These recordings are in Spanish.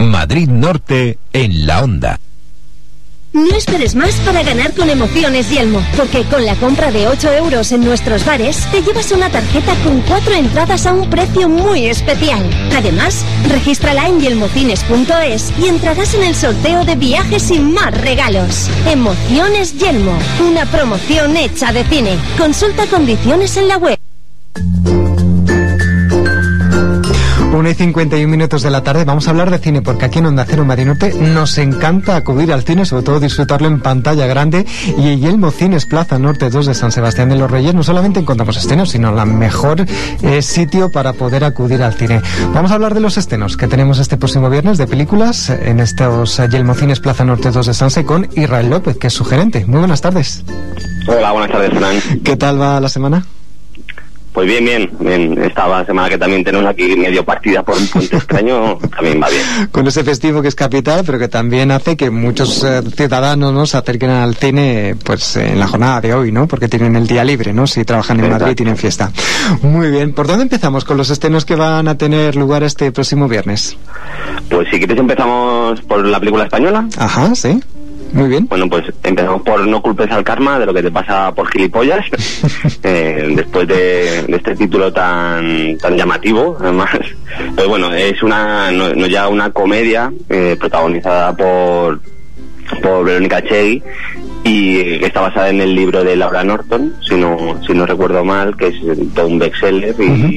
Madrid Norte en la onda. No esperes más para ganar con Emociones Yelmo, porque con la compra de 8 euros en nuestros bares te llevas una tarjeta con 4 entradas a un precio muy especial. Además, regístrala en yelmocines.es y entrarás en el sorteo de viajes y más regalos. Emociones Yelmo, una promoción hecha de cine. Consulta condiciones en la web. 1 y 51 minutos de la tarde vamos a hablar de cine porque aquí en Onda Cero Marinote nos encanta acudir al cine, sobre todo disfrutarlo en pantalla grande y Yelmo Cines Plaza Norte 2 de San Sebastián de los Reyes no solamente encontramos estrenos, sino la mejor eh, sitio para poder acudir al cine. Vamos a hablar de los estrenos que tenemos este próximo viernes de películas en estos Yelmo Cines Plaza Norte 2 de Sanse con Israel López, que es su gerente. Muy buenas tardes. Hola, buenas tardes, Fran. ¿Qué tal va la semana? Pues bien, bien, bien. Esta semana que también tenemos aquí medio partida por un punto extraño, también va bien. Con ese festivo que es capital, pero que también hace que muchos eh, ciudadanos ¿no? se acerquen al cine pues en la jornada de hoy, ¿no? Porque tienen el día libre, ¿no? Si trabajan en Madrid tienen fiesta. Muy bien. ¿Por dónde empezamos con los estrenos que van a tener lugar este próximo viernes? Pues si quieres empezamos por la película española. Ajá, sí. Muy bien. Bueno, pues empezamos por No culpes al karma de lo que te pasa por gilipollas. eh, después de, de, este título tan tan llamativo, además. Pues bueno, es una no, no ya una comedia eh, protagonizada por por Verónica Chegui y que está basada en el libro de Laura Norton, si no, si no recuerdo mal, que es todo un bestseller y, uh -huh.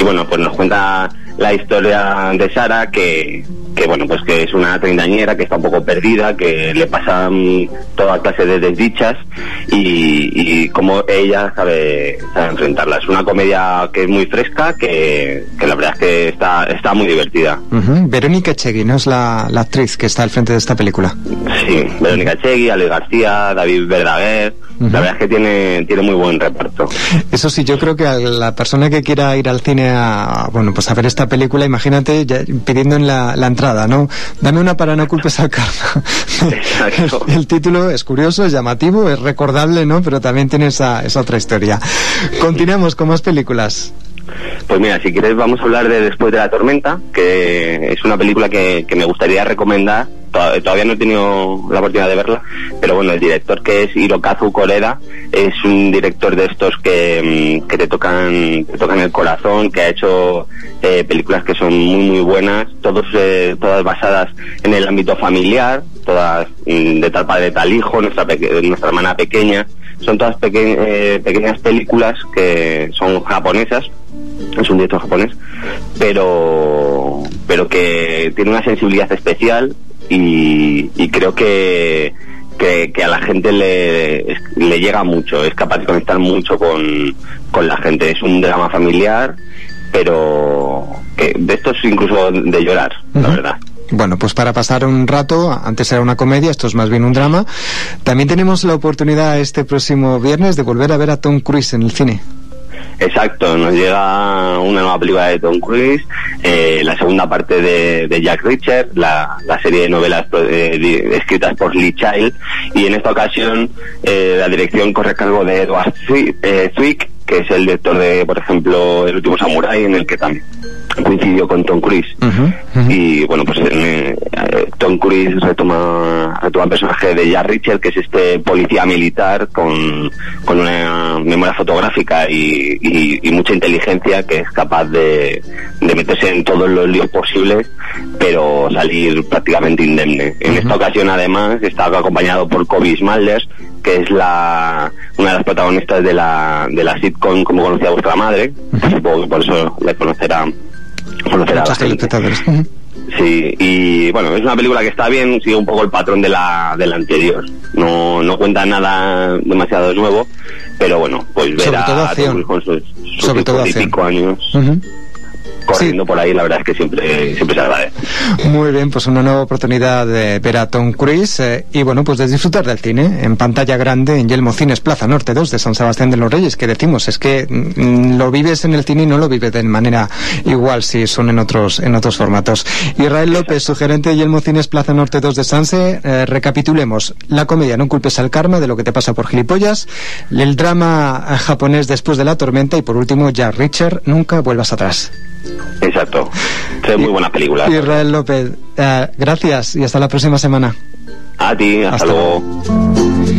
y bueno, pues nos cuenta la historia de Sara que, que bueno, pues que es una treintañera que está un poco perdida, que le pasan toda clase de desdichas y, y cómo ella sabe, sabe, enfrentarla. Es una comedia que es muy fresca, que, que la verdad es que está, está muy divertida. Uh -huh. Verónica Chegui, ¿no? Es la, la, actriz que está al frente de esta película. Sí, Verónica Chegui, Ale García, David Verdaguer. Uh -huh. La verdad es que tiene, tiene muy buen reparto. Eso sí, yo creo que a la persona que quiera ir al cine a, bueno, pues a ver esta película, imagínate ya, pidiendo en la, la, entrada, ¿no? Dame una para no culpes al karma. Exacto. el, el, título es curioso, es llamativo, es recordable, ¿no? Pero también tiene esa, esa otra historia. Continuamos con más películas. Pues mira, si quieres vamos a hablar de Después de la tormenta, que es una película que, que me gustaría recomendar. Todavía no he tenido la oportunidad de verla, pero bueno, el director que es Hirokazu Koreda es un director de estos que, mm, que te tocan te tocan el corazón, que ha hecho eh, películas que son muy muy buenas, todos eh, todas basadas en el ámbito familiar, todas mm, de tal padre tal hijo, nuestra nuestra hermana pequeña, son todas eh, pequeñas películas que son japonesas es un director japonés, pero pero que tiene una sensibilidad especial y, y creo que, que, que, a la gente le, le llega mucho, es capaz de conectar mucho con, con la gente. Es un drama familiar, pero que de esto es incluso de llorar, uh -huh. la verdad. Bueno, pues para pasar un rato, antes era una comedia, esto es más bien un drama. También tenemos la oportunidad este próximo viernes de volver a ver a Tom Cruise en el cine. Exacto, nos llega una nueva película de Tom Cruise, eh, la segunda parte de, Jack Richard, la, serie de novelas eh, escritas por Lee Child, y en esta ocasión eh, la dirección corre a cargo de Edward Zwick, que es el director de, por ejemplo, El último Samurai, en el que también coincidió con Tom Cruise. Uh -huh, uh -huh. Y bueno, pues eh, Tom Cruise retoma, retoma el personaje de Jack Richard, que es este policía militar con, con una memoria fotográfica y, y, y, mucha inteligencia que es capaz de, de meterse en todos los líos posibles, pero salir prácticamente indemne. En uh -huh. esta ocasión, además, está acompañado por Kobe Smulders, que es la una de las protagonistas de la, de la sitcom Como conocía vuestra madre. Supongo que por eso le conocerá gente. Sí, y bueno, es una película que está bien, sigue un poco el patrón de la, de la anterior. No, no cuenta nada demasiado nuevo, pero bueno, pues ver Sobre todo a acción. con sus, sus Sobre todo acción. años. Uh -huh. Corriendo por ahí, la verdad es que siempre, siempre se agradece. Muy bien, pues una nueva oportunidad de ver a Tom Cruise eh, y bueno, pues de disfrutar del cine en pantalla grande en Yelmo Cines Plaza Norte 2 de San Sebastián de los Reyes, que decimos, es que mm, lo vives en el cine y no lo vives de manera igual si son en otros, en otros formatos. Israel López, su gerente de Yelmo Cines Plaza Norte 2 de Sanse, eh, recapitulemos la comedia No culpes al karma de lo que te pasa por gilipollas, el drama japonés después de la tormenta y por último Jack Richard, nunca vuelvas atrás. Exacto. Es muy buena película. Israel López, eh, gracias y hasta la próxima semana. A ti, hasta, Hasta luego.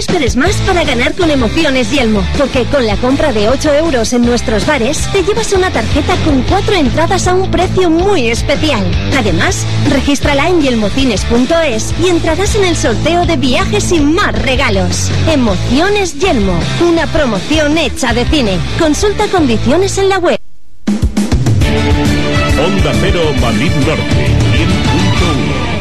Esperes más para ganar con Emociones Yelmo, porque con la compra de 8 euros en nuestros bares te llevas una tarjeta con cuatro entradas a un precio muy especial. Además, regístrala en yelmocines.es y entrarás en el sorteo de viajes y más regalos. Emociones Yelmo, una promoción hecha de cine. Consulta condiciones en la web. Onda Cero Madrid Norte, 100.8